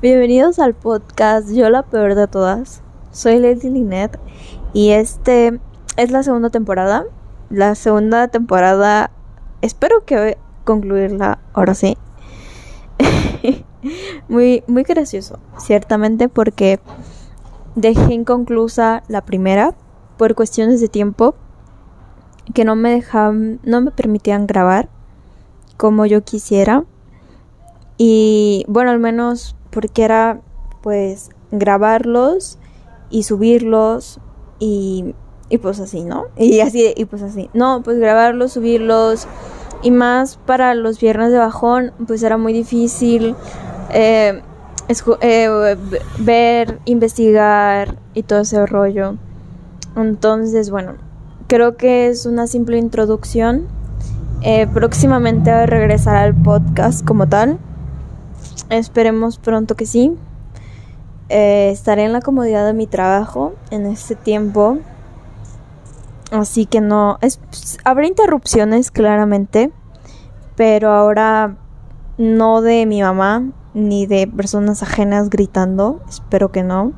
Bienvenidos al podcast Yo la peor de todas. Soy Lady Linet y este es la segunda temporada. La segunda temporada espero que concluirla ahora sí. muy muy gracioso, ciertamente porque dejé inconclusa la primera por cuestiones de tiempo que no me dejaban no me permitían grabar como yo quisiera. Y bueno, al menos porque era pues grabarlos y subirlos y, y pues así, ¿no? Y así, y pues así. No, pues grabarlos, subirlos y más para los viernes de bajón, pues era muy difícil eh, eh, ver, investigar y todo ese rollo. Entonces, bueno, creo que es una simple introducción. Eh, próximamente a regresar al podcast como tal. Esperemos pronto que sí. Eh, estaré en la comodidad de mi trabajo en este tiempo. Así que no. Habrá interrupciones, claramente. Pero ahora no de mi mamá ni de personas ajenas gritando. Espero que no.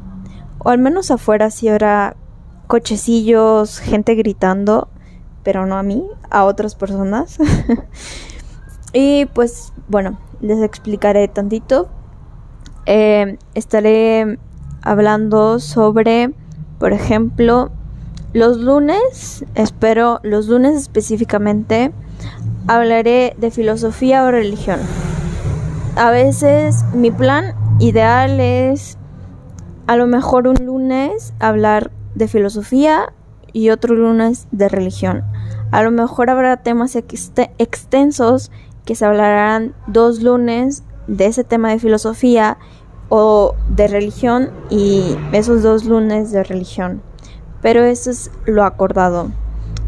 O al menos afuera sí habrá cochecillos, gente gritando. Pero no a mí, a otras personas. y pues bueno, les explicaré tantito. Eh, estaré hablando sobre, por ejemplo, los lunes, espero los lunes específicamente, hablaré de filosofía o religión. A veces mi plan ideal es a lo mejor un lunes hablar de filosofía y otro lunes de religión. A lo mejor habrá temas extensos que se hablarán dos lunes de ese tema de filosofía o de religión y esos dos lunes de religión. Pero eso es lo acordado.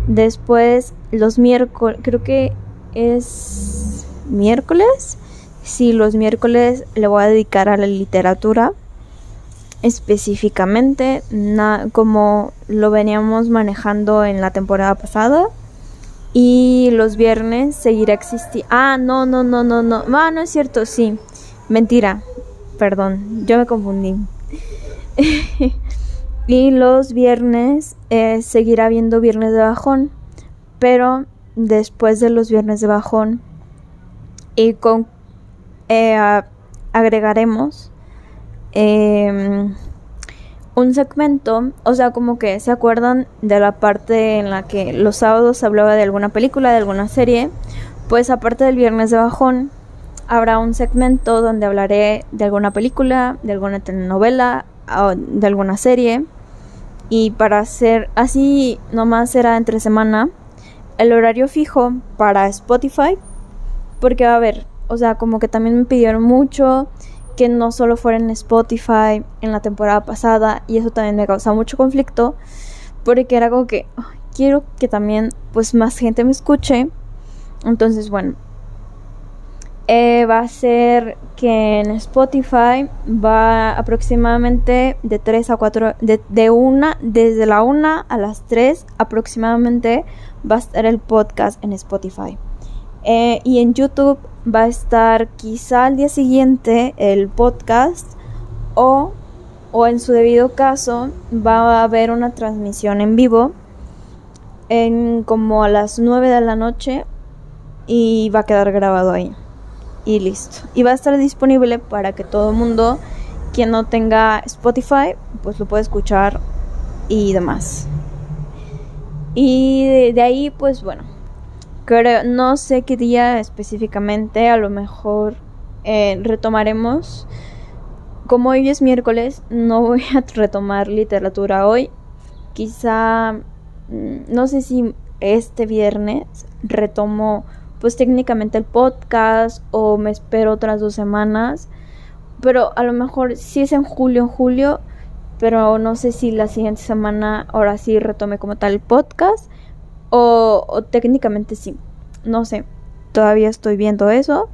Después, los miércoles, creo que es miércoles. Sí, los miércoles le voy a dedicar a la literatura. Específicamente, como lo veníamos manejando en la temporada pasada. Y los viernes seguirá existiendo. Ah, no, no, no, no, no. Ah, no es cierto, sí. Mentira. Perdón, yo me confundí. y los viernes eh, seguirá habiendo viernes de bajón. Pero después de los viernes de bajón. Y con. Eh, agregaremos. Eh, un segmento, o sea, como que se acuerdan de la parte en la que los sábados hablaba de alguna película, de alguna serie, pues aparte del viernes de bajón, habrá un segmento donde hablaré de alguna película, de alguna telenovela, o de alguna serie. Y para hacer así, nomás será entre semana, el horario fijo para Spotify, porque va a haber, o sea, como que también me pidieron mucho que no solo fuera en Spotify en la temporada pasada y eso también me causa mucho conflicto porque era como que quiero que también pues más gente me escuche entonces bueno eh, va a ser que en Spotify va aproximadamente de 3 a 4 de, de una desde la 1 a las 3 aproximadamente va a estar el podcast en Spotify eh, y en YouTube va a estar quizá al día siguiente el podcast o, o en su debido caso va a haber una transmisión en vivo en como a las 9 de la noche y va a quedar grabado ahí. Y listo. Y va a estar disponible para que todo el mundo quien no tenga Spotify pues lo pueda escuchar y demás. Y de ahí pues bueno no sé qué día específicamente, a lo mejor eh, retomaremos. Como hoy es miércoles, no voy a retomar literatura hoy. Quizá, mm, no sé si este viernes retomo pues técnicamente el podcast o me espero otras dos semanas. Pero a lo mejor si es en julio, en julio, pero no sé si la siguiente semana ahora sí retome como tal el podcast o, técnicamente sí. No sé. Todavía estoy viendo eso.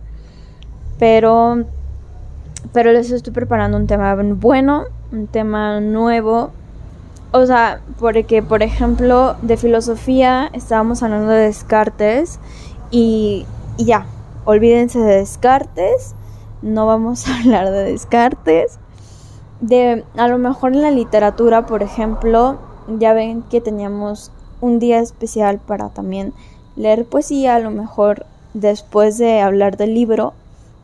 Pero. Pero les estoy preparando un tema bueno. Un tema nuevo. O sea, porque por ejemplo, de filosofía estábamos hablando de Descartes. Y, y ya. Olvídense de Descartes. no vamos a hablar de descartes. De a lo mejor en la literatura, por ejemplo, ya ven que teníamos un día especial para también leer poesía, a lo mejor después de hablar del libro,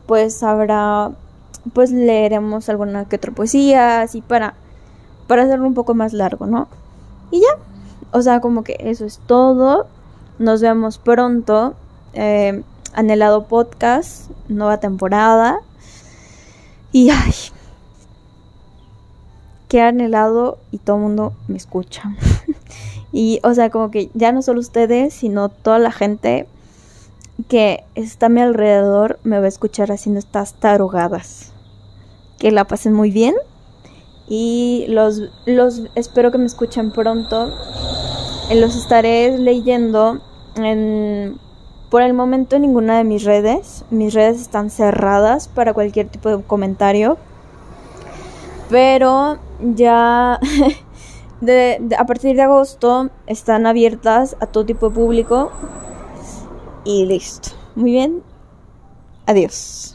pues habrá pues leeremos alguna que otra poesía, así para para hacerlo un poco más largo, ¿no? Y ya, o sea, como que eso es todo. Nos vemos pronto. Eh, anhelado podcast, nueva temporada. Y ay, qué anhelado y todo el mundo me escucha. Y o sea, como que ya no solo ustedes, sino toda la gente que está a mi alrededor me va a escuchar haciendo estas tarugadas. Que la pasen muy bien. Y los, los espero que me escuchen pronto. Los estaré leyendo en por el momento ninguna de mis redes. Mis redes están cerradas para cualquier tipo de comentario. Pero ya a partir de agosto están abiertas a todo tipo de público. Y listo. Muy bien. Adiós.